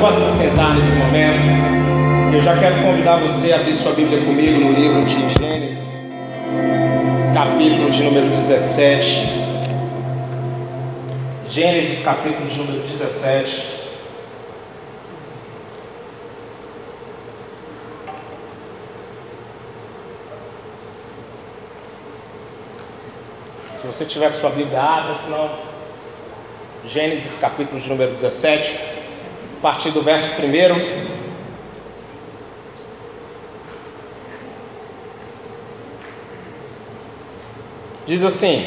pode se sentar nesse momento. Eu já quero convidar você a abrir sua Bíblia comigo no livro de Gênesis, capítulo de número 17. Gênesis, capítulo de número 17. Se você tiver com sua Bíblia, abra, senão. Gênesis, capítulo de número 17, a partir do verso 1. Diz assim: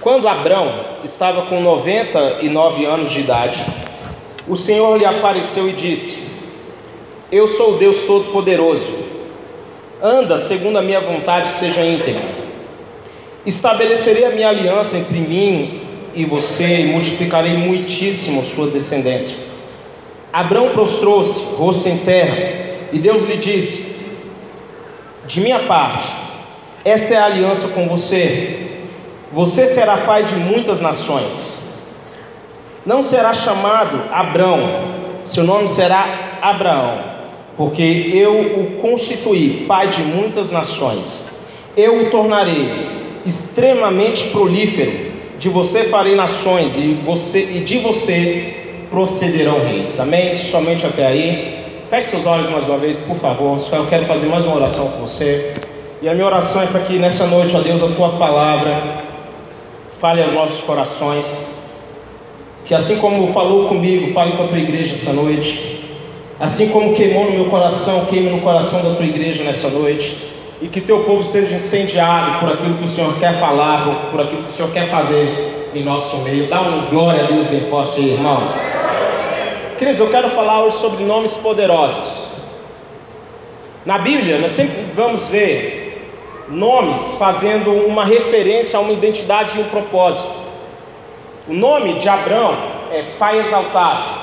Quando Abrão estava com 99 anos de idade, o Senhor lhe apareceu e disse: Eu sou o Deus Todo-Poderoso. Anda segundo a minha vontade, seja íntegro. Estabelecerei a minha aliança entre mim e você e multiplicarei muitíssimo sua descendência. Abrão prostrou-se, rosto em terra, e Deus lhe disse: De minha parte, esta é a aliança com você. Você será pai de muitas nações. Não será chamado Abrão, seu nome será Abraão, porque eu o constituí pai de muitas nações. Eu o tornarei extremamente prolífero. De você farei nações e, você, e de você procederão reis. Amém? Somente até aí. Feche seus olhos mais uma vez, por favor. Eu quero fazer mais uma oração com você. E a minha oração é para que nessa noite, ó Deus, a tua palavra fale aos nossos corações. Que assim como falou comigo, fale com a tua igreja essa noite. Assim como queimou no meu coração, queime no coração da tua igreja nessa noite e que teu povo seja incendiado por aquilo que o Senhor quer falar, por, por aquilo que o Senhor quer fazer em nosso meio. Dá um glória a Deus bem forte aí, irmão. Queridos, eu quero falar hoje sobre nomes poderosos. Na Bíblia, nós sempre vamos ver nomes fazendo uma referência a uma identidade e um propósito. O nome de Abraão é Pai Exaltado.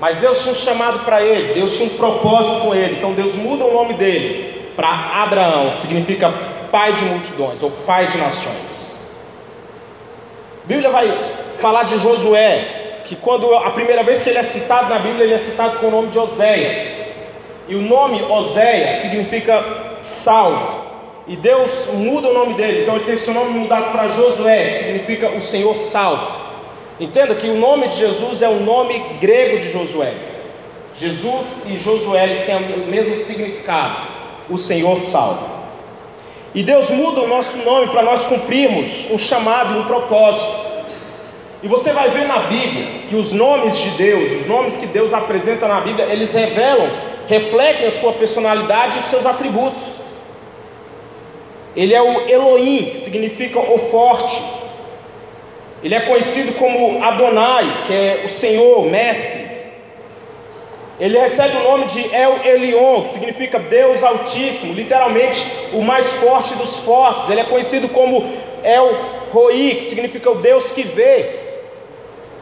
Mas Deus tinha um chamado para ele, Deus tinha um propósito com ele, então Deus muda o nome dele para Abraão, significa pai de multidões ou pai de nações. A Bíblia vai falar de Josué, que quando a primeira vez que ele é citado na Bíblia, ele é citado com o nome de Oséias. E o nome Oséias significa salvo. E Deus muda o nome dele, então ele tem seu nome mudado para Josué, que significa o Senhor salvo. Entenda que o nome de Jesus é o nome grego de Josué. Jesus e Josué eles têm o mesmo significado o Senhor salva. E Deus muda o nosso nome para nós cumprirmos um chamado, um propósito. E você vai ver na Bíblia que os nomes de Deus, os nomes que Deus apresenta na Bíblia, eles revelam, refletem a sua personalidade e os seus atributos. Ele é o Elohim, que significa o forte. Ele é conhecido como Adonai, que é o Senhor, o Mestre. Ele recebe o nome de El Elion, que significa Deus Altíssimo, literalmente o mais forte dos fortes. Ele é conhecido como El Roi, que significa o Deus que vê.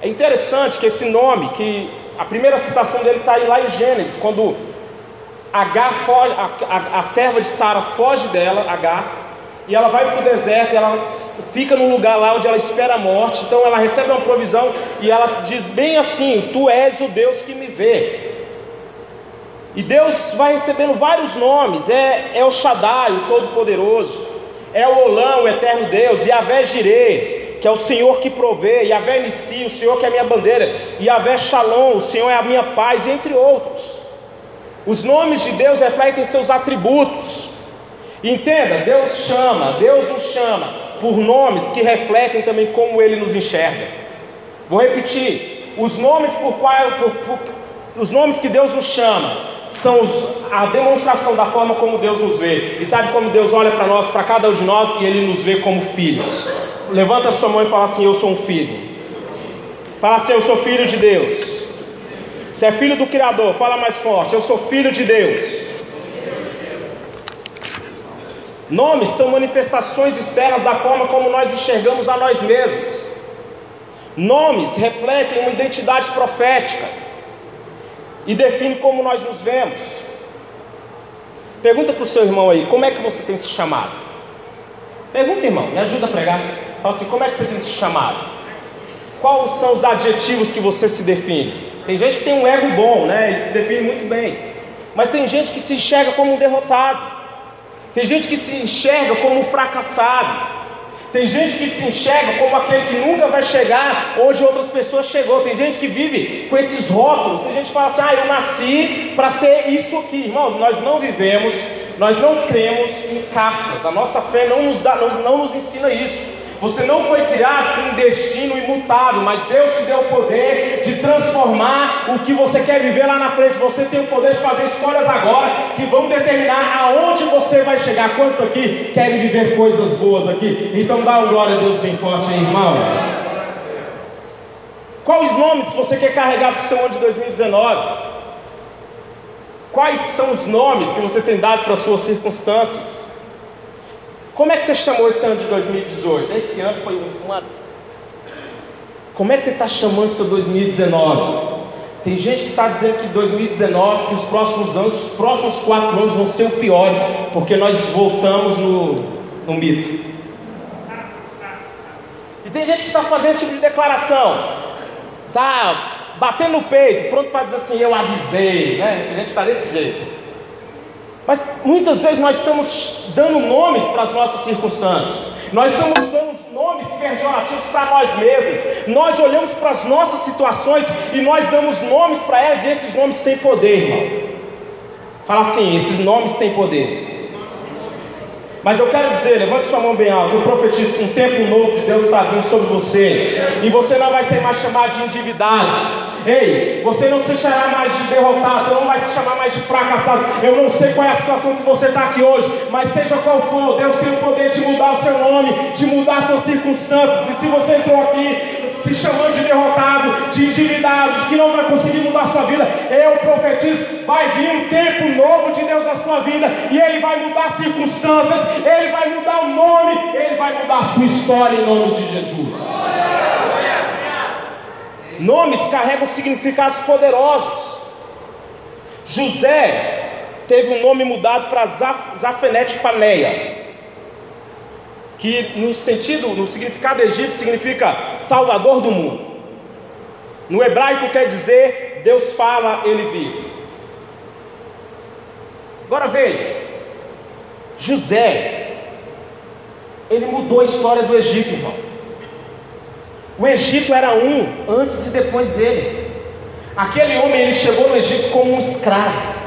É interessante que esse nome, que a primeira citação dele está aí lá em Gênesis, quando Agar foge, a, a, a serva de Sara foge dela, Agar, e ela vai para o deserto, ela fica num lugar lá onde ela espera a morte, então ela recebe uma provisão e ela diz bem assim: Tu és o Deus que me vê. E Deus vai recebendo vários nomes: é, é o Shaddai, o Todo-Poderoso, é o Olão, o Eterno Deus, Yahvé Jireh, que é o Senhor que provê, Yahvé Nissi, o Senhor que é a minha bandeira, Yahvé Shalom, o Senhor é a minha paz, entre outros. Os nomes de Deus refletem seus atributos. Entenda, Deus chama, Deus nos chama por nomes que refletem também como Ele nos enxerga. Vou repetir: os nomes por qual, por, por, os nomes que Deus nos chama são os, a demonstração da forma como Deus nos vê. E sabe como Deus olha para nós, para cada um de nós, e Ele nos vê como filhos. Levanta a sua mão e fala assim: Eu sou um filho. Fala assim: Eu sou filho de Deus. Você é filho do Criador, fala mais forte: Eu sou filho de Deus. Nomes são manifestações externas da forma como nós enxergamos a nós mesmos. Nomes refletem uma identidade profética e define como nós nos vemos. Pergunta para o seu irmão aí, como é que você tem se chamado? Pergunta, irmão, me ajuda a pregar. Fala assim, como é que você tem se chamado? Quais são os adjetivos que você se define? Tem gente que tem um ego bom, né? Ele se define muito bem. Mas tem gente que se enxerga como um derrotado. Tem gente que se enxerga como um fracassado. Tem gente que se enxerga como aquele que nunca vai chegar onde outras pessoas chegou. Tem gente que vive com esses rótulos. Tem gente que fala assim: "Ah, eu nasci para ser isso aqui". Irmão, nós não vivemos, nós não cremos em castas. A nossa fé não nos dá, não, não nos ensina isso. Você não foi criado com um destino imutável, mas Deus te deu o poder de transformar o que você quer viver lá na frente. Você tem o poder de fazer escolhas agora que vão determinar aonde você vai chegar. Quantos aqui querem viver coisas boas aqui? Então dá uma glória a Deus bem forte aí, irmão. Quais nomes você quer carregar para o seu ano de 2019? Quais são os nomes que você tem dado para as suas circunstâncias? Como é que você chamou esse ano de 2018? Esse ano foi uma. Como é que você está chamando seu 2019? Tem gente que está dizendo que 2019, que os próximos anos, os próximos quatro anos vão ser os piores, porque nós voltamos no, no mito. E tem gente que está fazendo esse tipo de declaração, está batendo no peito, pronto para dizer assim, eu avisei, né? Tem gente que está desse jeito. Mas muitas vezes nós estamos dando nomes para as nossas circunstâncias, nós estamos dando nomes pejorativos para nós mesmos, nós olhamos para as nossas situações e nós damos nomes para elas, e esses nomes têm poder, irmão. Fala assim: esses nomes têm poder. Mas eu quero dizer, levante sua mão bem alta, eu profetizo que um tempo novo de Deus está vindo sobre você, e você não vai ser mais chamado de endividado, Ei, você não se chamará mais de derrotado, você não vai se chamar mais de fracassado. Eu não sei qual é a situação que você está aqui hoje, mas seja qual for, Deus tem o poder de mudar o seu nome, de mudar as suas circunstâncias. E se você entrou aqui se chamando de derrotado, de endividado, de que não vai conseguir mudar a sua vida, eu profetizo: vai vir um tempo novo de Deus na sua vida, e Ele vai mudar as circunstâncias, Ele vai mudar o nome, Ele vai mudar a sua história em nome de Jesus. Nomes carregam significados poderosos. José teve um nome mudado para Zafenete Paneia, que no sentido, no significado egípcio significa Salvador do mundo. No hebraico quer dizer Deus fala, ele vive. Agora veja, José, ele mudou a história do Egito, irmão. O Egito era um antes e depois dele. Aquele homem ele chegou no Egito como um escravo.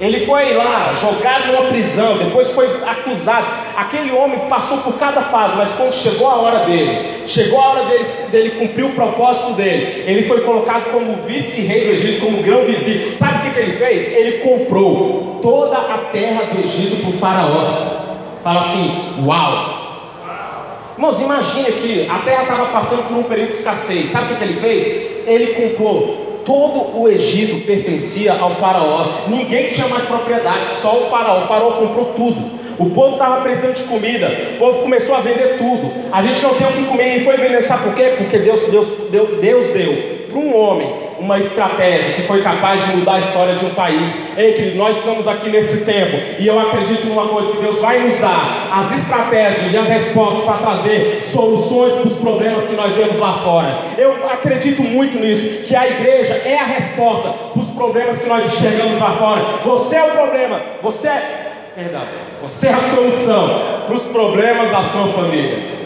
Ele foi lá jogado numa prisão, depois foi acusado. Aquele homem passou por cada fase, mas quando chegou a hora dele, chegou a hora dele, dele cumprir o propósito dele, ele foi colocado como vice-rei do Egito, como grão-vizir. Sabe o que, que ele fez? Ele comprou toda a terra do Egito para o faraó. Fala assim: Uau! Irmãos, imagine que a terra estava passando por um período de escassez. Sabe o que ele fez? Ele comprou todo o Egito pertencia ao faraó. Ninguém tinha mais propriedade, só o faraó. O faraó comprou tudo. O povo estava precisando de comida, o povo começou a vender tudo. A gente não tem o que comer e foi vender. Sabe por quê? Porque Deus, Deus, Deus, Deus deu para um homem uma estratégia que foi capaz de mudar a história de um país. Ei, querido, nós estamos aqui nesse tempo e eu acredito numa coisa: que Deus vai nos dar as estratégias e as respostas para trazer soluções para os problemas que nós vemos lá fora. Eu acredito muito nisso, que a igreja é a resposta para os problemas que nós enxergamos lá fora. Você é o problema, você é. Perdão, você é a solução para os problemas da sua família.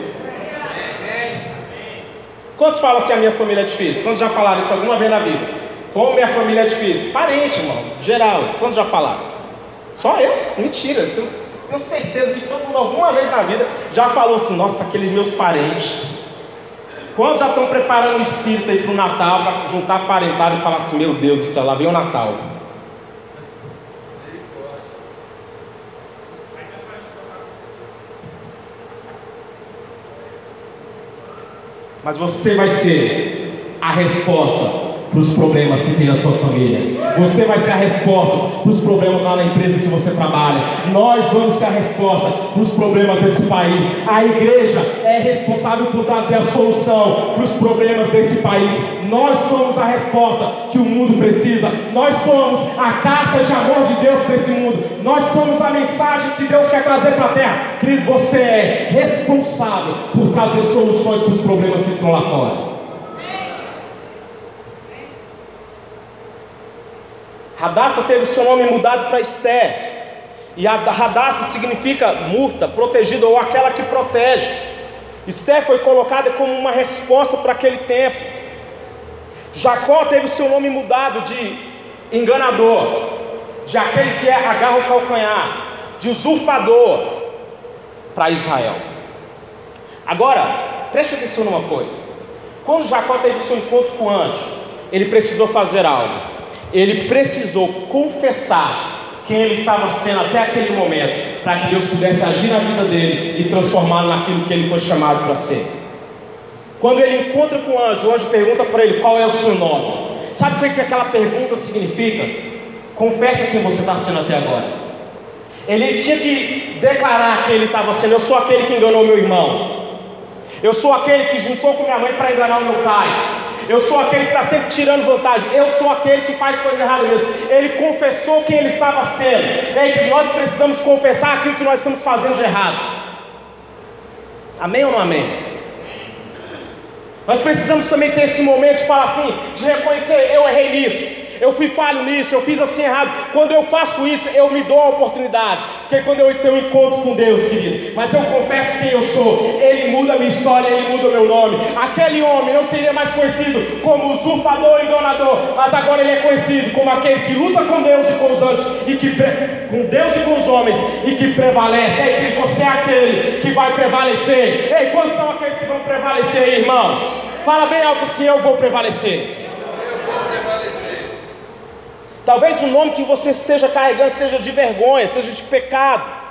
Quantos falam assim, a minha família é difícil? Quantos já falaram isso alguma vez na vida? Como minha família é difícil? Parente, irmão, geral. Quantos já falaram? Só eu? Mentira, tenho, tenho certeza que todo mundo alguma vez na vida já falou assim, nossa, aqueles meus parentes. Quantos já estão preparando o espírito aí para o Natal, para juntar parentado e falar assim, meu Deus do céu, lá vem o Natal. Mas você vai ser a resposta para os problemas que tem na sua família. Você vai ser a resposta para os problemas lá na empresa que você trabalha. Nós vamos ser a resposta para os problemas desse país. A igreja é responsável por trazer a solução para os problemas desse país. Nós somos a resposta que o mundo precisa. Nós somos a carta de amor de Deus para esse mundo. Nós somos a mensagem que Deus quer trazer para a terra. Querido, você é responsável por trazer soluções para os problemas que estão lá fora. Radassa teve seu nome mudado para Esther. E Radassa significa murta, protegida ou aquela que protege. Esther foi colocada como uma resposta para aquele tempo. Jacó teve o seu nome mudado de enganador, de aquele que é agarra o calcanhar, de usurpador para Israel. Agora, preste atenção numa coisa. Quando Jacó teve o seu encontro com o anjo, ele precisou fazer algo. Ele precisou confessar quem ele estava sendo até aquele momento, para que Deus pudesse agir na vida dele e transformá-lo naquilo que ele foi chamado para ser. Quando ele encontra com o anjo, o anjo pergunta para ele qual é o seu nome. Sabe o que aquela pergunta significa? Confessa quem você está sendo até agora. Ele tinha que declarar que ele estava sendo: Eu sou aquele que enganou meu irmão. Eu sou aquele que juntou com minha mãe para enganar o meu pai. Eu sou aquele que está sempre tirando vantagem. Eu sou aquele que faz coisa errada mesmo. Ele confessou quem ele estava sendo. É que nós precisamos confessar aquilo que nós estamos fazendo de errado. Amém ou não amém? Nós precisamos também ter esse momento de falar assim, de reconhecer, eu errei nisso eu fui falho nisso, eu fiz assim errado. Quando eu faço isso, eu me dou a oportunidade. Porque quando eu tenho um encontro com Deus, querido, mas eu confesso quem eu sou, Ele muda a minha história, Ele muda o meu nome. Aquele homem não seria mais conhecido como usurpador e enganador, mas agora ele é conhecido como aquele que luta com Deus e com os anjos, e que com Deus e com os homens, e que prevalece. Ei, você é aquele que vai prevalecer. Ei, quantos são aqueles que vão prevalecer, irmão? Fala bem alto assim, eu vou prevalecer. Talvez o nome que você esteja carregando seja de vergonha, seja de pecado.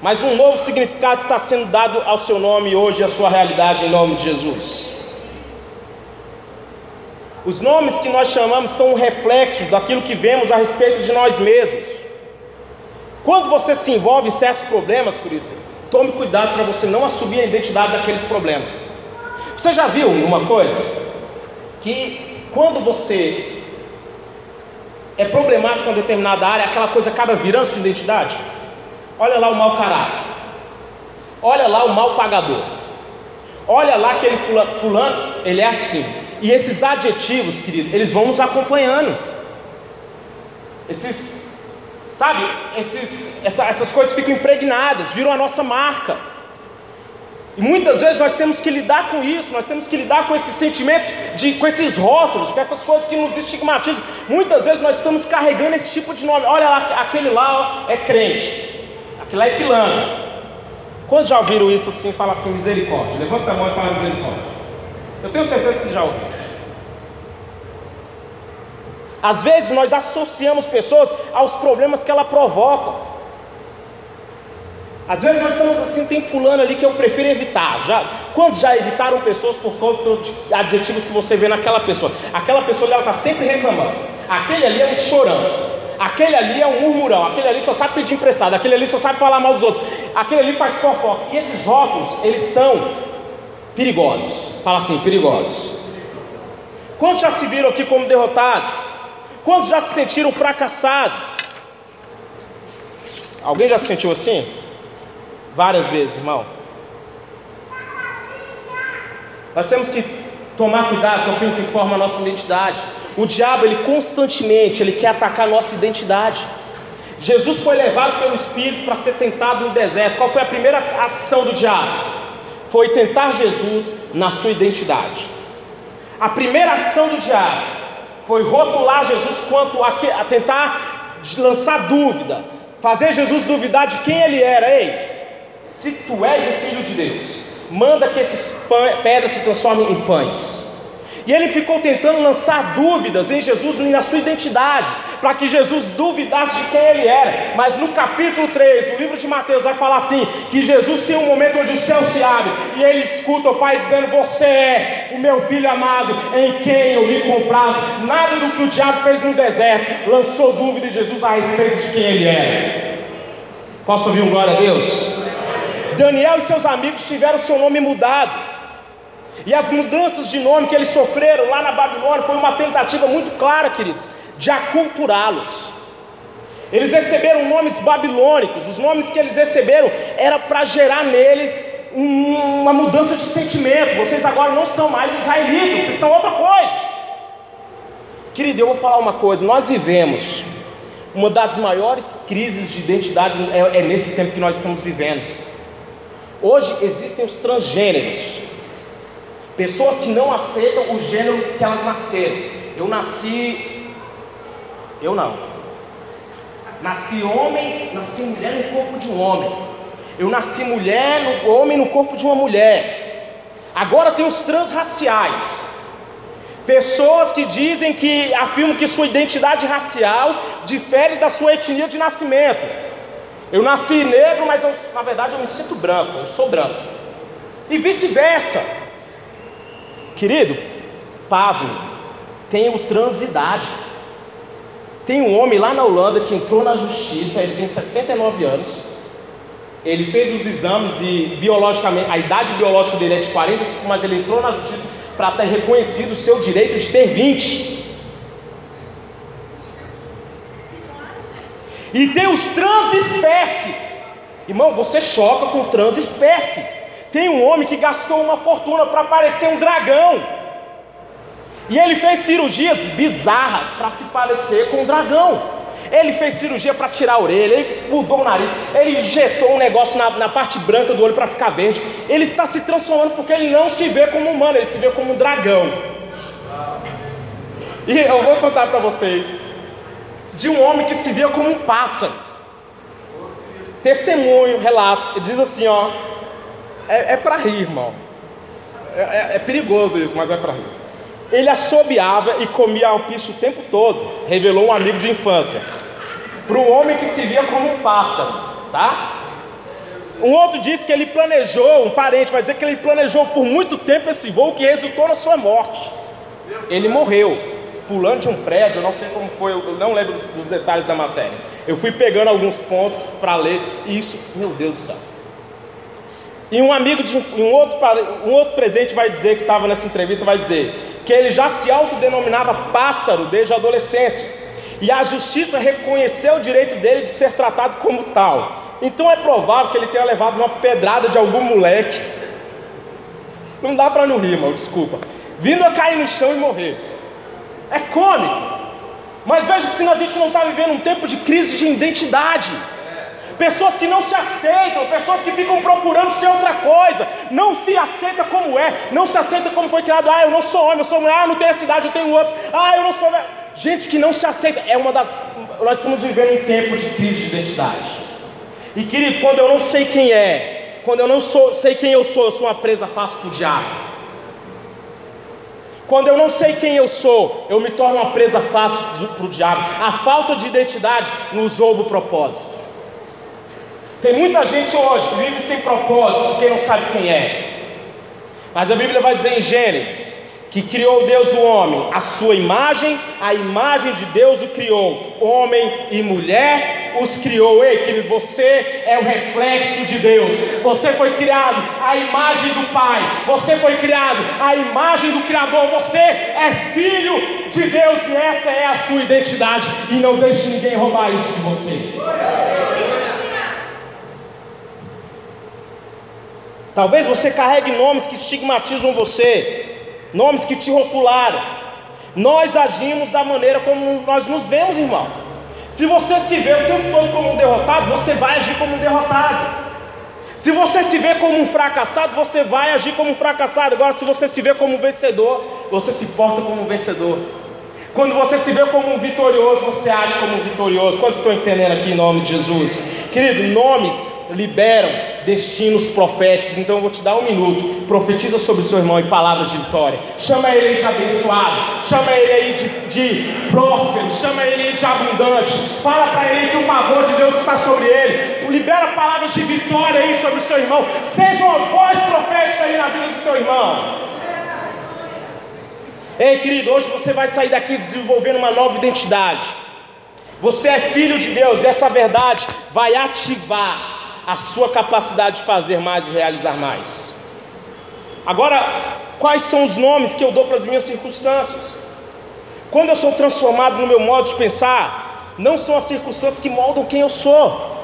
Mas um novo significado está sendo dado ao seu nome hoje, à sua realidade, em nome de Jesus. Os nomes que nós chamamos são um reflexo daquilo que vemos a respeito de nós mesmos. Quando você se envolve em certos problemas, querido, tome cuidado para você não assumir a identidade daqueles problemas. Você já viu uma coisa? Que quando você é problemático em determinada área, aquela coisa acaba virando sua identidade. Olha lá o mau caráter. Olha lá o mal pagador. Olha lá aquele fulano, fulano, ele é assim. E esses adjetivos, querido, eles vão nos acompanhando. Esses, sabe, esses, essa, essas coisas ficam impregnadas, viram a nossa marca. E muitas vezes nós temos que lidar com isso, nós temos que lidar com esse sentimento, de, com esses rótulos, com essas coisas que nos estigmatizam. Muitas vezes nós estamos carregando esse tipo de nome. Olha lá, aquele lá ó, é crente, aquele lá é pilantra. Quantos já ouviram isso assim fala assim, misericórdia? Levanta a mão e fala misericórdia. Eu tenho certeza que você já ouviu. Às vezes nós associamos pessoas aos problemas que ela provoca. Às vezes nós estamos assim, tem fulano ali que eu prefiro evitar. Já, quantos já evitaram pessoas por conta de adjetivos que você vê naquela pessoa? Aquela pessoa ela está sempre reclamando. Aquele ali é um chorão. Aquele ali é um murmurão. Aquele ali só sabe pedir emprestado. Aquele ali só sabe falar mal dos outros. Aquele ali faz fofoca. E esses rótulos, eles são perigosos. Fala assim, perigosos. Quantos já se viram aqui como derrotados? Quantos já se sentiram fracassados? Alguém já se sentiu assim? Várias vezes, irmão. Nós temos que tomar cuidado com aquilo que forma a nossa identidade. O diabo, ele constantemente, ele quer atacar a nossa identidade. Jesus foi levado pelo Espírito para ser tentado no deserto. Qual foi a primeira ação do diabo? Foi tentar Jesus na sua identidade. A primeira ação do diabo foi rotular Jesus quanto a, a tentar lançar dúvida, fazer Jesus duvidar de quem ele era. Ei, se tu és o filho de Deus, manda que esses pedras se transformem em pães. E ele ficou tentando lançar dúvidas em Jesus na sua identidade, para que Jesus duvidasse de quem ele era. Mas no capítulo 3, no livro de Mateus, vai falar assim: que Jesus tem um momento onde o céu se abre e ele escuta o Pai dizendo: Você é o meu filho amado, em quem eu me comprazo. Nada do que o diabo fez no deserto lançou dúvida em Jesus a respeito de quem ele era. Posso ouvir um glória a Deus? Daniel e seus amigos tiveram seu nome mudado. E as mudanças de nome que eles sofreram lá na Babilônia foi uma tentativa muito clara, queridos, de aculturá-los. Eles receberam nomes babilônicos, os nomes que eles receberam era para gerar neles uma mudança de sentimento. Vocês agora não são mais israelitas, vocês são outra coisa. Querido, eu vou falar uma coisa: nós vivemos uma das maiores crises de identidade, é, é nesse tempo que nós estamos vivendo. Hoje existem os transgêneros, pessoas que não aceitam o gênero que elas nasceram. Eu nasci, eu não. Nasci homem, nasci mulher no corpo de um homem. Eu nasci mulher, no, homem no corpo de uma mulher. Agora tem os transraciais. Pessoas que dizem que afirmam que sua identidade racial difere da sua etnia de nascimento. Eu nasci negro, mas eu, na verdade eu me sinto branco, eu sou branco. E vice-versa. Querido, pasme, tem o transidade. Tem um homem lá na Holanda que entrou na justiça, ele tem 69 anos. Ele fez os exames e biologicamente, a idade biológica dele é de 45, mas ele entrou na justiça para ter reconhecido o seu direito de ter 20. E tem os transespécie. Irmão, você choca com transespécie. Tem um homem que gastou uma fortuna para parecer um dragão. E ele fez cirurgias bizarras para se parecer com um dragão. Ele fez cirurgia para tirar a orelha, ele mudou o nariz, ele injetou um negócio na, na parte branca do olho para ficar verde. Ele está se transformando porque ele não se vê como humano, ele se vê como um dragão. E eu vou contar para vocês de um homem que se via como um pássaro. Testemunho, relatos, diz assim: ó, é, é para rir, irmão. É, é, é perigoso isso, mas é para rir. Ele assobiava e comia alpiche o tempo todo, revelou um amigo de infância. Para um homem que se via como um pássaro, tá? Um outro disse que ele planejou, um parente vai dizer que ele planejou por muito tempo esse voo que resultou na sua morte. Ele morreu, pulando de um prédio, eu não sei como foi, eu não lembro dos detalhes da matéria. Eu fui pegando alguns pontos para ler, e isso, meu Deus do céu. E um amigo de um outro, um outro presente vai dizer que estava nessa entrevista, vai dizer: que ele já se autodenominava pássaro desde a adolescência, e a justiça reconheceu o direito dele de ser tratado como tal. Então é provável que ele tenha levado uma pedrada de algum moleque. Não dá para não rir, desculpa. Vindo a cair no chão e morrer. É cômico. Mas veja se a gente não está vivendo um tempo de crise de identidade pessoas que não se aceitam, pessoas que ficam procurando ser outra coisa, não se aceita como é, não se aceita como foi criado. Ah, eu não sou homem, eu sou mulher, ah, eu não tenho essa idade, eu tenho outro. Ah, eu não sou. Gente que não se aceita, é uma das. Nós estamos vivendo um tempo de crise de identidade. E querido, quando eu não sei quem é, quando eu não sou, sei quem eu sou, eu sou uma presa fácil para o diabo. Quando eu não sei quem eu sou, eu me torno uma presa fácil para o diabo. A falta de identidade nos rouba o propósito. Tem muita gente hoje que vive sem propósito porque não sabe quem é. Mas a Bíblia vai dizer em Gênesis que criou Deus o homem, a sua imagem, a imagem de Deus o criou, homem e mulher os criou. Ei, querido, você é o reflexo de Deus. Você foi criado à imagem do Pai. Você foi criado à imagem do Criador. Você é filho de Deus e essa é a sua identidade. E não deixe ninguém roubar isso de você. Talvez você carregue nomes que estigmatizam você, nomes que te rotularam. Nós agimos da maneira como nós nos vemos, irmão. Se você se vê o tempo todo como um derrotado, você vai agir como um derrotado. Se você se vê como um fracassado, você vai agir como um fracassado. Agora, se você se vê como um vencedor, você se porta como um vencedor. Quando você se vê como um vitorioso, você age como um vitorioso. Quantos estão entendendo aqui em nome de Jesus? Querido, nomes liberam destinos proféticos. Então eu vou te dar um minuto. Profetiza sobre o seu irmão em palavras de vitória. Chama ele aí de abençoado. Chama ele aí de, de próspero. Chama ele aí de abundante. Fala para ele que o favor de Deus está sobre ele. Libera palavras de vitória aí sobre o seu irmão. Seja uma voz profética aí na vida do teu irmão. Ei, querido, hoje você vai sair daqui desenvolvendo uma nova identidade. Você é filho de Deus, e essa verdade vai ativar a sua capacidade de fazer mais e realizar mais. Agora, quais são os nomes que eu dou para as minhas circunstâncias? Quando eu sou transformado no meu modo de pensar, não são as circunstâncias que moldam quem eu sou.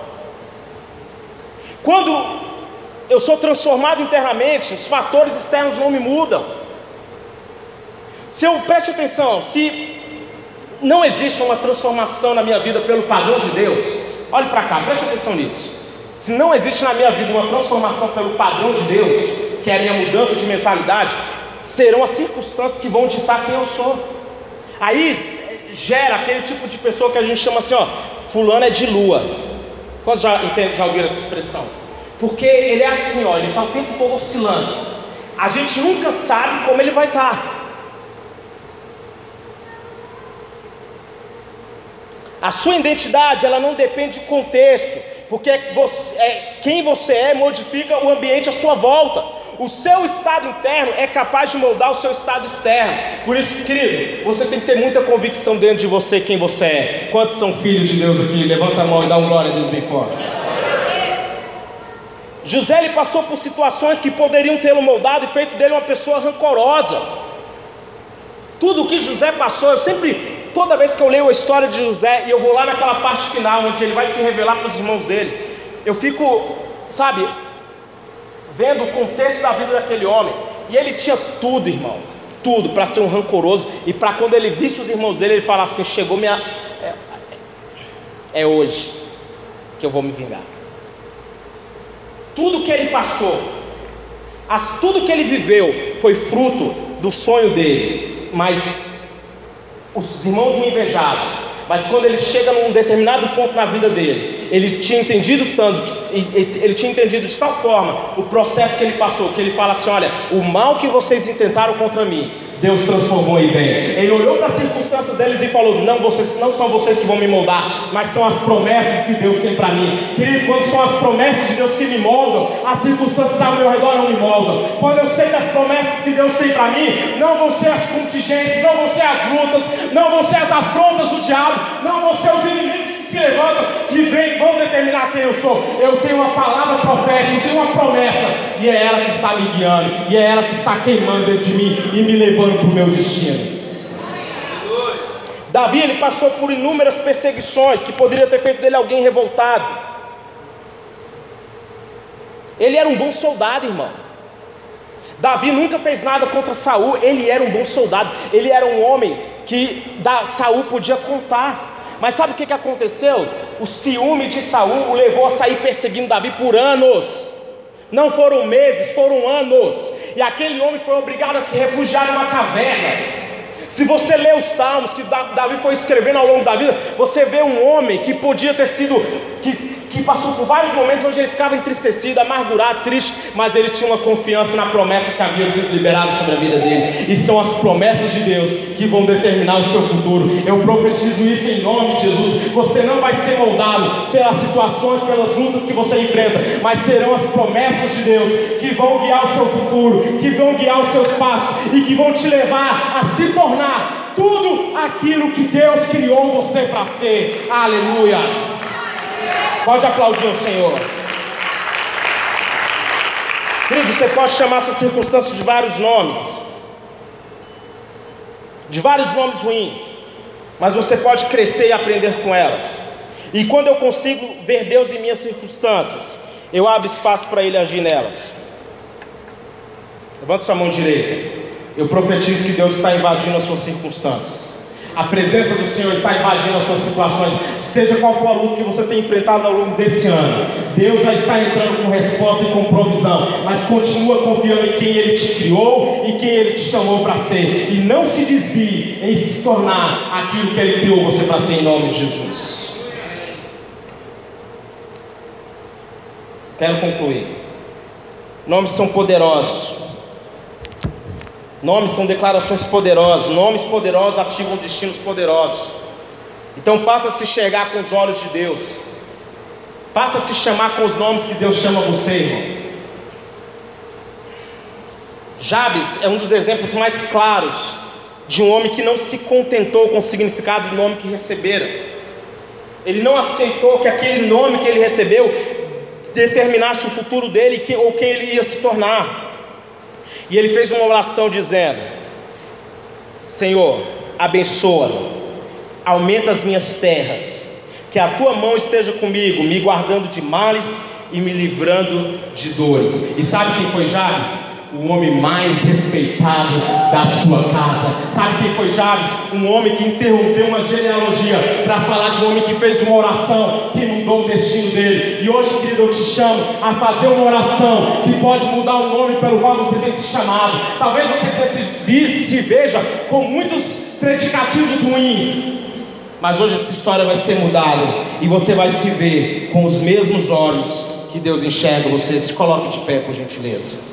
Quando eu sou transformado internamente, os fatores externos não me mudam. Se eu preste atenção, se não existe uma transformação na minha vida pelo padrão de Deus, olhe para cá, preste atenção nisso. Se não existe na minha vida uma transformação pelo padrão de Deus, que é a minha mudança de mentalidade, serão as circunstâncias que vão ditar quem eu sou. Aí gera aquele tipo de pessoa que a gente chama assim, ó, fulano é de lua. Quantos já, já ouviram essa expressão? Porque ele é assim, ó, ele está o tempo todo oscilando. A gente nunca sabe como ele vai estar. Tá. A sua identidade, ela não depende de contexto, porque você, é, quem você é modifica o ambiente à sua volta. O seu estado interno é capaz de moldar o seu estado externo. Por isso, querido, você tem que ter muita convicção dentro de você quem você é. Quantos são filhos de Deus aqui? Levanta a mão e dá um glória a Deus bem forte. José ele passou por situações que poderiam tê-lo moldado e feito dele uma pessoa rancorosa. Tudo o que José passou, eu sempre, toda vez que eu leio a história de José e eu vou lá naquela parte final onde ele vai se revelar para os irmãos dele, eu fico, sabe, vendo o contexto da vida daquele homem. E ele tinha tudo, irmão, tudo para ser um rancoroso e para quando ele visse os irmãos dele, ele falar assim: chegou minha. É, é hoje que eu vou me vingar. Tudo que ele passou, as, tudo que ele viveu foi fruto do sonho dele, mas os irmãos me invejavam. Mas quando ele chega num determinado ponto na vida dele, ele tinha entendido tanto, ele tinha entendido de tal forma o processo que ele passou, que ele fala assim: olha, o mal que vocês intentaram contra mim, Deus transformou em bem. Ele olhou para as circunstâncias deles e falou: não, vocês, não são vocês que vão me moldar, mas são as promessas que Deus tem para mim. Querido, quando são as promessas de Deus que me moldam, as circunstâncias ao meu redor não me moldam. Quando eu sei das promessas que Deus tem para mim, não vão ser as contingências, não vão ser as lutas, não vão ser as afrontas do diabo, não vão ser os inimigos se levantam, que vem, vão determinar quem eu sou. Eu tenho uma palavra profética, eu tenho uma promessa, e é ela que está me guiando, e é ela que está queimando dentro de mim e me levando para o meu destino. Davi ele passou por inúmeras perseguições que poderia ter feito dele alguém revoltado. Ele era um bom soldado, irmão. Davi nunca fez nada contra Saul, ele era um bom soldado, ele era um homem que da Saul podia contar. Mas sabe o que, que aconteceu? O ciúme de Saul o levou a sair perseguindo Davi por anos. Não foram meses, foram anos. E aquele homem foi obrigado a se refugiar numa caverna. Se você lê os salmos que Davi foi escrevendo ao longo da vida, você vê um homem que podia ter sido, que que passou por vários momentos onde ele ficava entristecido, amargurado, triste, mas ele tinha uma confiança na promessa que havia sido liberada sobre a vida dele. E são as promessas de Deus que vão determinar o seu futuro. Eu profetizo isso em nome de Jesus. Você não vai ser moldado pelas situações, pelas lutas que você enfrenta, mas serão as promessas de Deus que vão guiar o seu futuro, que vão guiar os seus passos e que vão te levar a se tornar tudo aquilo que Deus criou você para ser. Aleluias. Pode aplaudir o Senhor. Querido, você pode chamar suas circunstâncias de vários nomes, de vários nomes ruins, mas você pode crescer e aprender com elas. E quando eu consigo ver Deus em minhas circunstâncias, eu abro espaço para Ele agir nelas. Levanta sua mão direita. Eu profetizo que Deus está invadindo as suas circunstâncias. A presença do Senhor está invadindo as suas situações seja qual for a luta que você tem enfrentado ao longo desse ano, Deus já está entrando com resposta e com provisão, mas continua confiando em quem Ele te criou e quem Ele te chamou para ser, e não se desvie em se tornar aquilo que Ele criou você para ser em nome de Jesus. Quero concluir. Nomes são poderosos. Nomes são declarações poderosas. Nomes poderosos ativam destinos poderosos. Então passa a se enxergar com os olhos de Deus. Passa a se chamar com os nomes que Deus chama você, irmão. Jabes é um dos exemplos mais claros de um homem que não se contentou com o significado do nome que recebera. Ele não aceitou que aquele nome que ele recebeu determinasse o futuro dele ou quem ele ia se tornar. E ele fez uma oração dizendo: Senhor, abençoa-lo aumenta as minhas terras, que a tua mão esteja comigo, me guardando de males e me livrando de dores. E sabe quem foi Jabes? o homem mais respeitado da sua casa. Sabe quem foi Jabes? Um homem que interrompeu uma genealogia para falar de um homem que fez uma oração que mudou o destino dele. E hoje, querido, eu te chamo a fazer uma oração que pode mudar o nome pelo qual você tem se chamado. Talvez você se, se veja com muitos predicativos ruins. Mas hoje essa história vai ser mudada e você vai se ver com os mesmos olhos que Deus enxerga você. Se coloque de pé, por gentileza.